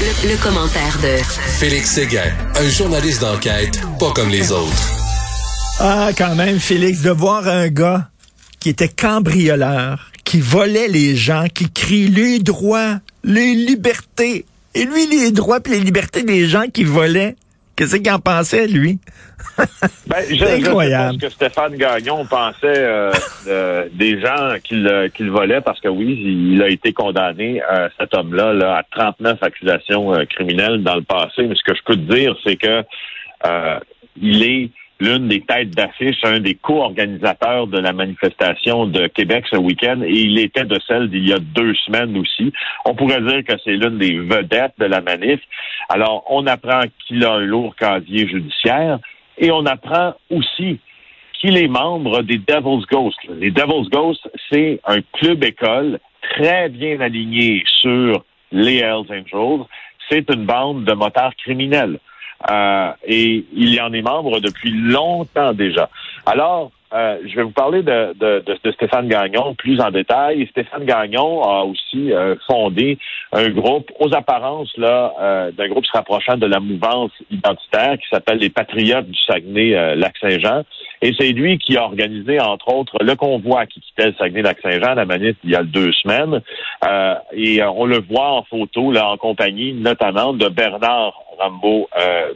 Le, commentaire de Félix Séguin, un journaliste d'enquête pas comme les autres. Ah, quand même, Félix, de voir un gars qui était cambrioleur, qui volait les gens, qui crie les droits, les libertés. Et lui, les droits et les libertés des gens qui volaient. Qu'est-ce qu'il en pensait, lui? ben, je, incroyable. Je que Stéphane Gagnon pensait euh, des gens qu'il volait parce que oui, il a été condamné, euh, cet homme-là, là, à 39 accusations euh, criminelles dans le passé. Mais ce que je peux te dire, c'est que il est l'une des têtes d'affiche, un des co-organisateurs de la manifestation de Québec ce week-end, et il était de celle d'il y a deux semaines aussi. On pourrait dire que c'est l'une des vedettes de la manif. Alors, on apprend qu'il a un lourd casier judiciaire, et on apprend aussi qu'il est membre des Devil's Ghosts. Les Devil's Ghosts, c'est un club école très bien aligné sur les Hells Angels. C'est une bande de motards criminels. Euh, et il y en est membre depuis longtemps déjà. Alors, euh, je vais vous parler de, de, de, Stéphane Gagnon plus en détail. Stéphane Gagnon a aussi euh, fondé un groupe aux apparences là d'un groupe se rapprochant de la mouvance identitaire qui s'appelle les Patriotes du Saguenay-Lac-Saint-Jean. Et c'est lui qui a organisé, entre autres, le convoi qui quittait le Saguenay-Lac-Saint-Jean, la manif, il y a deux semaines. et on le voit en photo, là, en compagnie notamment de Bernard Rambo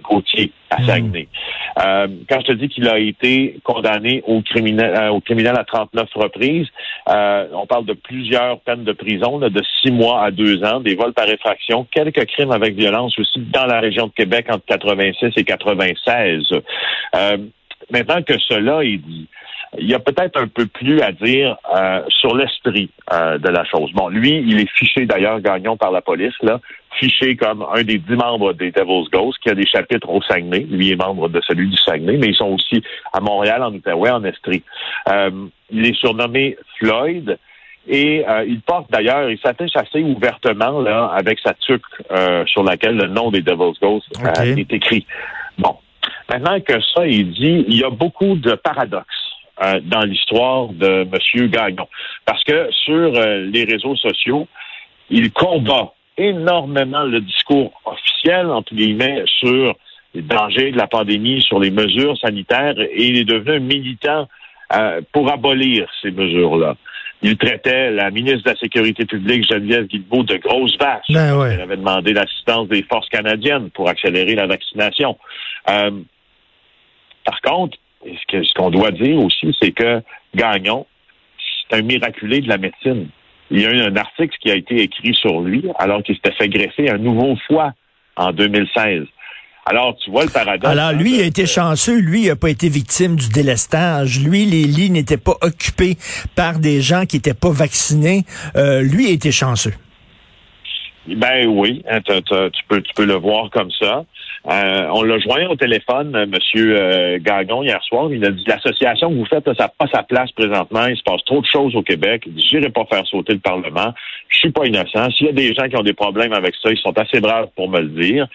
Gauthier à hmm. Saguenay. quand je te dis qu'il a été condamné au criminel, euh, au criminel à 39 reprises. Euh, on parle de plusieurs peines de prison, de six mois à deux ans, des vols par effraction, quelques crimes avec violence aussi dans la région de Québec entre 86 et 96. Euh, maintenant que cela est dit, il y a peut-être un peu plus à dire euh, sur l'esprit euh, de la chose. Bon, lui, il est fiché d'ailleurs gagnant par la police, là, fiché comme un des dix membres des Devil's Ghosts, qui a des chapitres au Saguenay. Lui est membre de celui du Saguenay, mais ils sont aussi à Montréal, en Outaouais, en Estrie. Euh, il est surnommé Floyd. Et il porte d'ailleurs, il s'attache assez ouvertement là avec sa tuque sur laquelle le nom des Devil's Ghosts est écrit. Bon, maintenant que ça est dit, il y a beaucoup de paradoxes euh, dans l'histoire de M. Gagnon. Parce que sur euh, les réseaux sociaux, il combat énormément le discours officiel, entre guillemets, sur les dangers de la pandémie, sur les mesures sanitaires, et il est devenu un militant euh, pour abolir ces mesures-là. Il traitait la ministre de la Sécurité publique, Geneviève Guilbeault, de grosse vache. Ben Elle avait demandé l'assistance des forces canadiennes pour accélérer la vaccination. par contre, ce qu'on doit dire aussi, c'est que Gagnon, c'est un miraculé de la médecine. Il y a eu un article qui a été écrit sur lui alors qu'il s'était fait greffer un nouveau foie en 2016. Alors, tu vois le paradoxe. Alors, lui a été chanceux. Lui, il n'a pas été victime du délestage. Lui, les lits n'étaient pas occupés par des gens qui n'étaient pas vaccinés. Euh, lui a été chanceux. Ben oui, hein, tu, peux, tu peux le voir comme ça. Euh, on l'a joint au téléphone, euh, Monsieur euh, Gagon, hier soir. Il a dit l'association que vous faites, ça n'a pas sa place présentement. Il se passe trop de choses au Québec. Il dit J'irai pas faire sauter le Parlement. Je suis pas innocent. S'il y a des gens qui ont des problèmes avec ça, ils sont assez braves pour me le dire.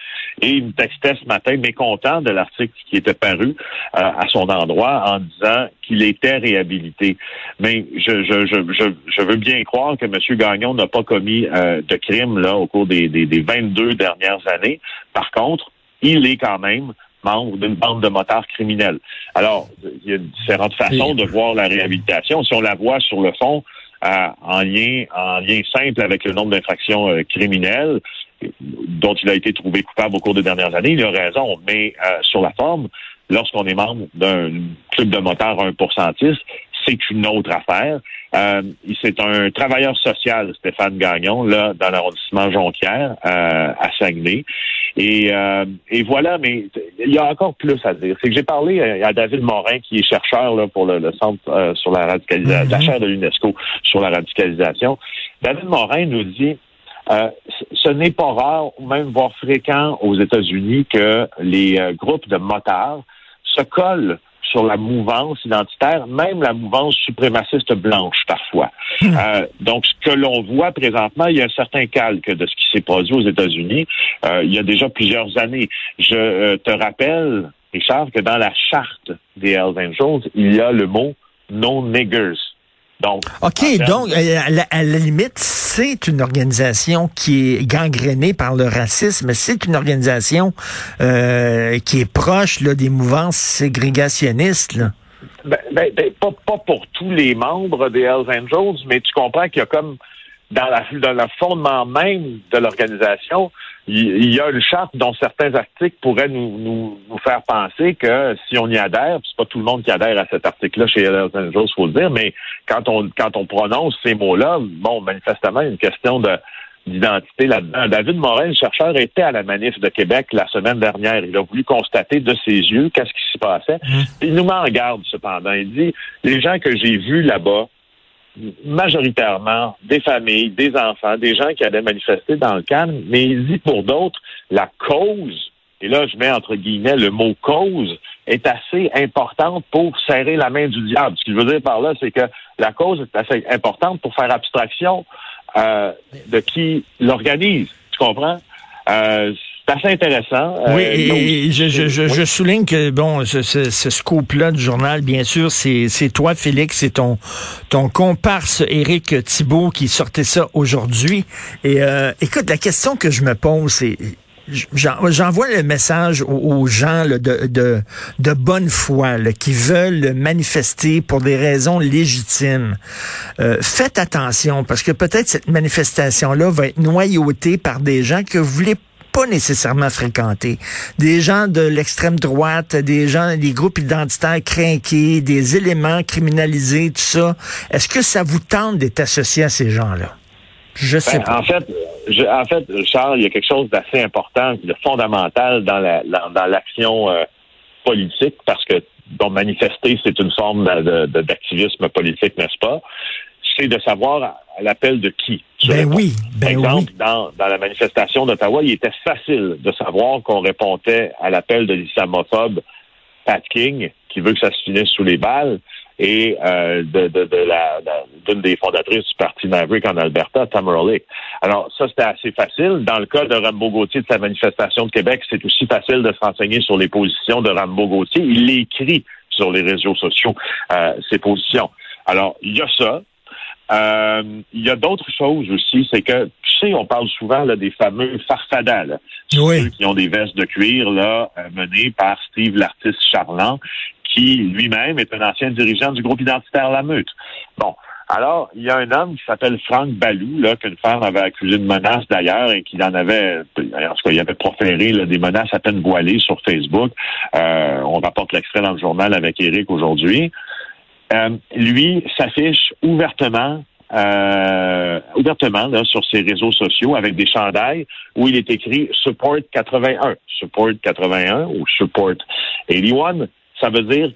Et il me textait ce matin, mécontent de l'article qui était paru à son endroit en disant qu'il était réhabilité. Mais je, je, je, je, veux bien croire que M. Gagnon n'a pas commis de crime là au cours des, des, des 22 dernières années. Par contre, il est quand même membre d'une bande de motards criminels. Alors, il y a différentes façons de voir la réhabilitation. Si on la voit sur le fond, euh, en lien en lien simple avec le nombre d'infractions euh, criminelles dont il a été trouvé coupable au cours des dernières années, il a raison. Mais euh, sur la forme, lorsqu'on est membre d'un club de motards un pourcentiste, c'est une autre affaire. Euh, c'est un travailleur social, Stéphane Gagnon, là, dans l'arrondissement Jonquière, euh, à Saguenay. Et, euh, et voilà, mais il y a encore plus à dire. C'est que j'ai parlé à David Morin, qui est chercheur là, pour le, centre sur la radicalisation, mm-hmm. la chaire de l'UNESCO sur la radicalisation. David Morin nous dit ce n'est pas rare, ou même voire fréquent aux États-Unis, que les groupes de motards se collent sur la mouvance identitaire, même la mouvance suprémaciste blanche parfois. Hmm. Euh, donc, ce que l'on voit présentement, il y a un certain calque de ce qui s'est produit aux États-Unis euh, il y a déjà plusieurs années. Je euh, te rappelle, Richard, que dans la charte des Hells Angels, il y a le mot no niggers. Donc, OK, donc, à la, limite, c'est une organisation qui est gangrénée par le racisme. C'est une organisation euh, qui est proche des mouvances ségrégationnistes. Ben, ben, ben, pas, pas pour tous les membres des Hells Angels, mais tu comprends qu'il y a comme dans, la, dans le fondement même de l'organisation, il, y a une charte dont certains articles pourraient nous, nous, nous faire penser que si on y adhère, c'est pas tout le monde qui adhère à cet article-là chez Hells Angels, faut le dire, mais quand on quand on prononce ces mots-là, bon, manifestement, il y a une question de d'identité là-dedans. David Morin, le chercheur, était à la manif de Québec la semaine dernière. Il a voulu constater de ses yeux qu'est-ce qui s'y passait. Mmh. Il nous met en garde, cependant. Il dit, les gens que j'ai vus là-bas, majoritairement des familles, des enfants, des gens qui allaient manifester dans le calme, mais dit pour d'autres, la cause, et là je mets entre guillemets le mot cause, est assez importante pour serrer la main du diable. Ce qu'il veut dire par là, c'est que la cause est assez importante pour faire abstraction euh, de qui l'organise. Tu comprends? Euh, c'est assez intéressant. Euh, oui, et, je, je, je, souligne que, bon, ce, ce, ce scoop-là du journal, bien sûr, c'est toi, Félix, c'est ton, ton comparse Éric Thibault qui sortait ça aujourd'hui. Et euh, écoute, la question que je me pose, c'est J'envoie le message aux, gens de, de, de, bonne foi qui veulent manifester pour des raisons légitimes. Euh, faites attention parce que peut-être cette manifestation-là va être noyautée par des gens que vous voulez pas nécessairement fréquenter. Des gens de l'extrême droite, des gens, des groupes identitaires crainqués, des éléments criminalisés, tout ça. Est-ce que ça vous tente d'être associé à ces gens-là? Je sais ben, pas. En fait, en fait, Charles, il y a quelque chose d'assez important, de fondamental dans la, dans l'action euh, politique, parce que bon, manifester, c'est une forme d'activisme politique, n'est-ce pas? C'est de savoir à l'appel de qui? Ben oui, ben Par exemple, Dans, dans la manifestation d'Ottawa, il était facile de savoir qu'on répondait à l'appel de l'islamophobe Pat King, qui veut que ça se finisse sous les balles et euh, de, de, de la d'une des fondatrices du parti Maverick en Alberta, Tamara Lake. Alors ça c'était assez facile. Dans le cas de Rambo Gauthier de sa manifestation de Québec, c'est aussi facile de se renseigner sur les positions de Rambo Gauthier. Il écrit sur les réseaux sociaux euh, ses positions. Alors il y a ça. Euh, il y a d'autres choses aussi, c'est que, tu sais, on parle souvent là, des fameux farfadas, là, ceux qui ont des vestes de cuir là, euh, menées par Steve l'artiste charlant, qui lui-même est un ancien dirigeant du groupe identitaire La Meute. Bon. Alors, il y a un homme qui s'appelle Franck Balou, là, qu'une femme avait accusé de menace d'ailleurs et qui en avait, en tout cas, il avait proféré des menaces à peine voilées sur Facebook. Euh, on rapporte l'extrait dans le journal avec Eric aujourd'hui. Euh, lui s'affiche ouvertement euh, ouvertement là, sur ses réseaux sociaux avec des chandails où il est écrit Support 81, Support 81 ou Support 81 ça veut dire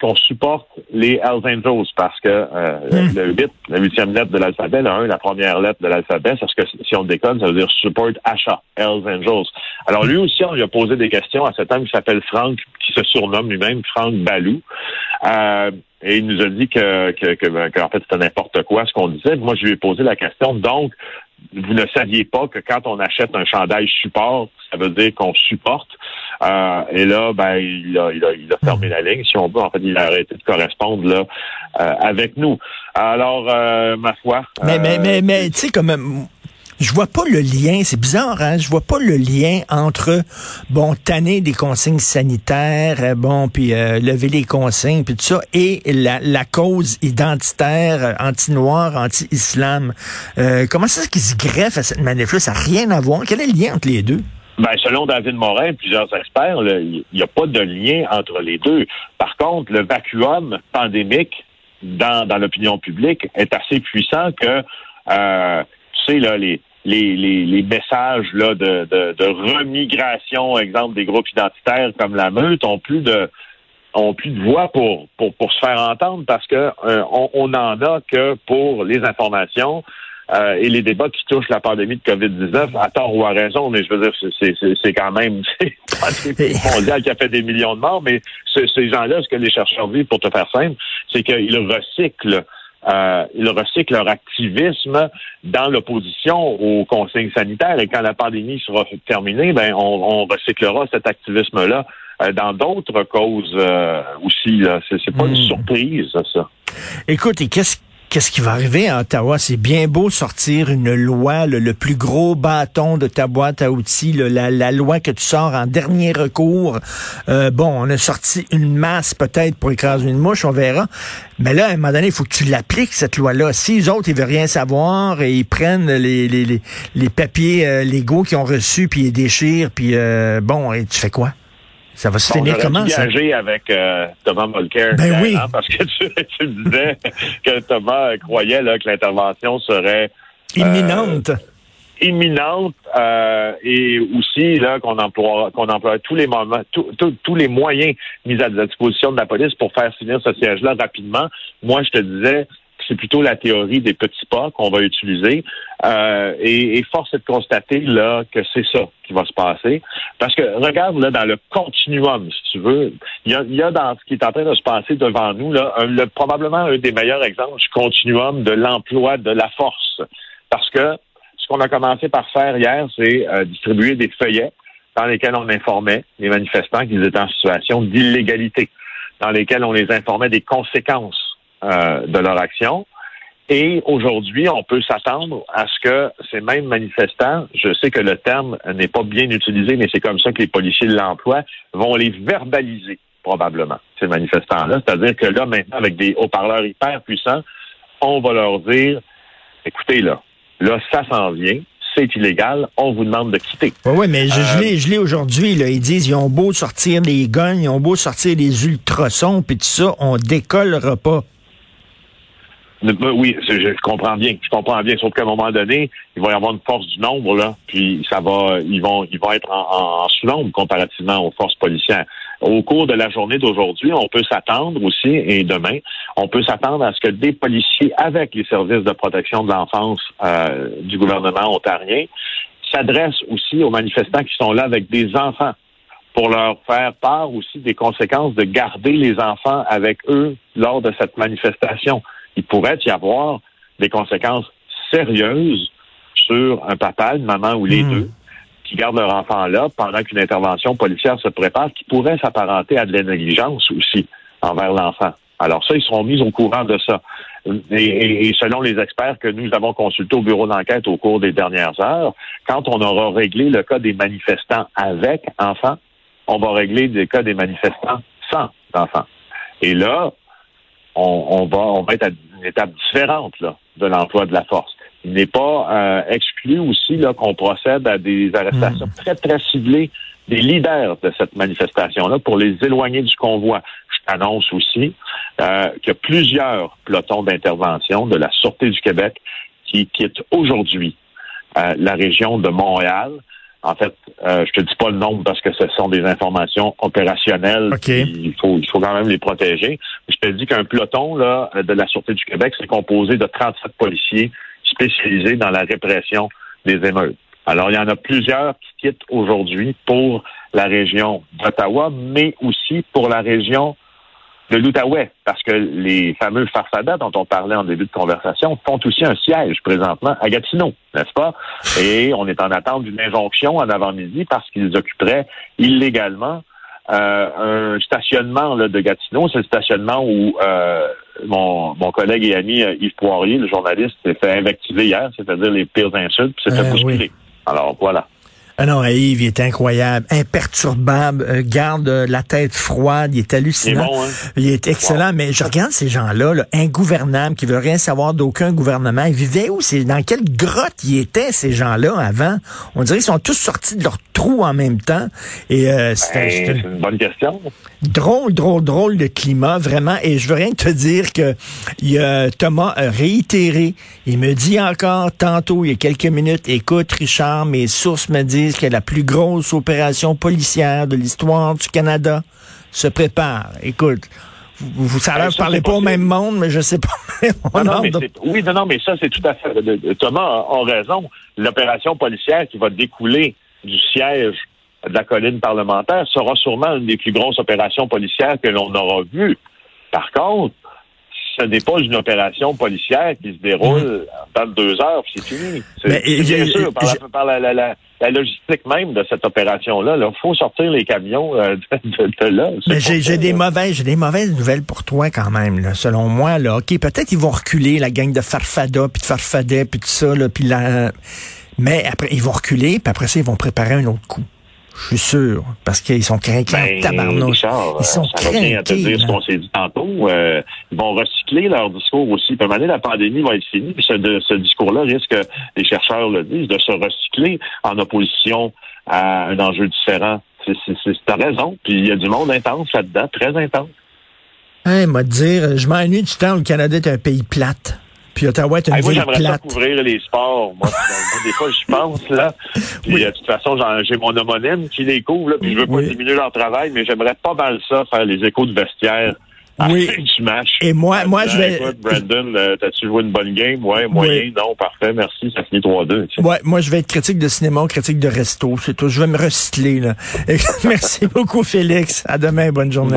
qu'on supporte les Hells Angels parce que euh, hmm. le 8, la huitième lettre de l'alphabet, le 1, la première lettre de l'alphabet, parce que si on déconne, ça veut dire support achat, Hells Angels. Alors lui aussi, on lui a posé des questions à cet homme qui s'appelle Franck, qui se surnomme lui-même Franck Balou. Euh, et il nous a dit que, que, que, ben, fait c'était n'importe quoi ce qu'on disait. Moi, je lui ai posé la question. Donc, vous ne saviez pas que quand on achète un chandail support, ça veut dire qu'on supporte. Euh, et là, ben, il a, il, a, il a fermé la ligne, si on veut. En fait, il a arrêté de correspondre là euh, avec nous. Alors, euh, ma foi. Mais, mais, mais, mais tu sais, comme je vois pas le lien, c'est bizarre, hein? Je vois pas le lien entre, bon, tanner des consignes sanitaires, bon, puis lever les consignes, puis tout ça, et la, la cause identitaire anti-noir, anti-islam. comment ça qui se greffe à cette manif-là? Ça n'a rien à voir. Quel est le lien entre les deux? Ben, selon David Morin plusieurs experts, il n'y a pas de lien entre les deux. Par contre, le vacuum pandémique dans, dans l'opinion publique est assez puissant que, euh, tu sais, là, les, les, les, les messages là, de, de, de remigration, exemple des groupes identitaires comme la meute, ont plus de ont plus de voix pour, pour, pour se faire entendre parce que euh, on, on en a que pour les informations, euh, et les débats qui touchent la pandémie de COVID-19, à tort ou à raison, mais je veux dire, c'est quand même mondial qui a fait des millions de morts, mais ces gens-là, ce que les chercheurs vivent, pour te faire simple, c'est qu'ils recyclent euh, ils recyclent leur activisme dans l'opposition aux consignes sanitaires. Et quand la pandémie sera terminée, ben on, recyclera cet activisme-là euh, dans d'autres causes euh, aussi. C'est pas une hmm. surprise, ça. Écoute, et qu'est-ce qu'est-ce qui va arriver à Ottawa? C'est bien beau sortir une loi, le, plus gros bâton de ta boîte à outils, la, loi que tu sors en dernier recours. Euh, bon, on a sorti une masse peut-être pour écraser une mouche, on verra. Mais là, à un moment donné, il faut que tu l'appliques, cette loi-là. Si les autres, ils veulent rien savoir et ils prennent les, les, les, papiers euh, légaux qu'ils ont reçus, puis ils les déchirent, puis euh, bon, et tu fais quoi? Ça va se finir comment, ça? avec euh, Thomas Mulcair. Ben oui. parce que tu, disais que Thomas croyait là, que l'intervention serait... Euh, imminente. imminente euh, et aussi là qu'on emploie qu'on emploie tous les moments tous les moyens mis à la disposition de la police pour faire finir ce siège là rapidement moi je te disais c'est plutôt la théorie des petits pas qu'on va utiliser. Euh, et, force est de constater là que c'est ça qui va se passer. Parce que regarde là dans le continuum, si tu veux, il y a, dans ce qui est en train de se passer devant nous là, probablement un des meilleurs exemples du continuum de l'emploi de la force. Parce que ce qu'on a commencé par faire hier, c'est euh, distribuer des feuillets dans lesquels on informait les manifestants qu'ils étaient en situation d'illégalité, dans lesquels on les informait des conséquences euh, de leur action. Et aujourd'hui, on peut s'attendre à ce que ces mêmes manifestants, je sais que le terme n'est pas bien utilisé, mais c'est comme ça que les policiers l'emploient, vont les verbaliser probablement, ces manifestants-là. C'est-à-dire que là, maintenant, avec des haut-parleurs hyper puissants, on va leur dire, écoutez, là, là, ça s'en vient, c'est illégal, on vous demande de quitter. Oui, ouais, mais je, euh, je l'ai aujourd'hui, ils disent, ils ont beau sortir des guns, ils ont beau sortir des ultrasons, puis tout ça, on décollera pas. Oui, je comprends bien. Je comprends bien. Sauf qu'à un moment donné, il va y avoir une force du nombre, là, puis ça va, ils vont, ils vont être en, sous-nombre comparativement aux forces policières. Au cours de la journée d'aujourd'hui, on peut s'attendre aussi, et demain, on peut s'attendre à ce que des policiers avec les services de protection de l'enfance euh, du gouvernement ontarien s'adressent aussi aux manifestants qui sont là avec des enfants pour leur faire part aussi des conséquences de garder les enfants avec eux lors de cette manifestation il pourrait y avoir des conséquences sérieuses sur un papa, une maman ou les hmm. deux qui gardent leur enfant là pendant qu'une intervention policière se prépare, qui pourrait s'apparenter à de la négligence aussi envers l'enfant. Alors ça, ils seront mis au courant de ça. Et, selon les experts que nous avons consultés au bureau d'enquête au cours des dernières heures, quand on aura réglé le cas des manifestants avec enfants, on va régler le cas des manifestants sans enfants. Et là, on, va, on va être à une étape différente de l'emploi de la force. Il n'est pas euh, exclu aussi là, qu'on procède à des arrestations hmm. très, très ciblées des leaders de cette manifestation-là pour les éloigner du convoi. Je t'annonce aussi euh, qu'il y a plusieurs pelotons d'intervention de la Sûreté du Québec qui quittent aujourd'hui euh, la région de Montréal en fait, euh, je te dis pas le nombre parce que ce sont des informations opérationnelles. Il faut, il faut quand même les protéger. Je te dis qu'un peloton là de la Sûreté du Québec, c'est composé de 37 policiers spécialisés dans la répression des émeutes. Alors, il y en a plusieurs qui quittent aujourd'hui pour la région d'Ottawa, mais aussi pour la région de l'Outaouais, parce que les fameux farfadas dont on parlait en début de conversation font aussi un siège présentement à Gatineau, n'est-ce pas? Et on est en attente d'une injonction en avant-midi parce qu'ils occuperaient illégalement euh, un stationnement là, de Gatineau. C'est le stationnement où euh, mon, mon collègue et ami euh, Yves Poirier, le journaliste, s'est fait invectiver hier, c'est-à-dire les pires insultes, puis s'est fait bousculer. Alors voilà. Ah non, Yves, il est incroyable, imperturbable, euh, garde euh, la tête froide, il est hallucinant. Il est, bon, hein? il est excellent, mais je regarde ces gens-là, là, ingouvernables, qui veulent rien savoir d'aucun gouvernement. Ils vivaient où? C'est dans quelle grotte ils étaient, ces gens-là, avant? On dirait qu'ils sont tous sortis de leur trou en même temps. Et euh, ben, c'est une bonne question. Drôle, drôle, drôle de climat, vraiment. Et je veux rien te dire que il a, Thomas a réitéré. Il me dit encore tantôt, il y a quelques minutes, écoute, Richard, mes sources me disent que la plus grosse opération policière de l'histoire du Canada se prépare. Écoute, vous, vous ça ne parlez pas au même monde, mais je sais pas. oui, non, non, mais ça, c'est tout à fait. Thomas a, raison. L'opération policière qui va découler du siège de la colline parlementaire sera sûrement une des plus grosses opérations policières que l'on aura vues. Par contre, ce n'est pas une opération policière qui se déroule en de deux heures, c'est fini. C'est bien sûr, par, la, logistique même de cette opération-là, il faut sortir les camions euh, de, là. Mais j'ai des mauvaises, j'ai des mauvaises nouvelles pour toi quand même. Selon moi, là, ok, peut-être ils vont reculer la gang de Farfada, puis de Farfadet, puis tout ça, là, puis la... mais après ils vont reculer, puis après ça ils vont préparer un autre coup. Je suis sûr, parce qu'ils sont craqués ben, tabarnouche. ils sont ça craqués. à te dire ce qu'on s'est dit tantôt. Euh, ils vont recycler leur discours aussi. Puis, à la pandémie va être finie, puis ce, ce discours-là risque, les chercheurs le disent, de se recycler en opposition à un enjeu différent. T'as raison. Puis il y a du monde intense là-dedans, très intense. Hein, moi dire, je m'ennuie du temps où le Canada est un pays plate. Puis Ottawa est une hey, moi, j'aimerais plate. couvrir les sports. Moi, des fois, je pense, là. Puis, de toute façon, j'ai mon homonyme qui les couvre, là, puis je veux pas diminuer leur travail, mais j'aimerais pas mal ça, faire les échos de vestiaire. Oui. Du match. Et moi, moi, je vais. Écoute, Brandon, euh, t'as-tu joué une bonne game? Ouais, moyen, non, parfait, merci, ça finit 3-2. Ouais, moi, je vais être critique de cinéma, critique de resto, c'est tout. Je vais me recycler, là. merci beaucoup, Félix. À demain, bonne journée.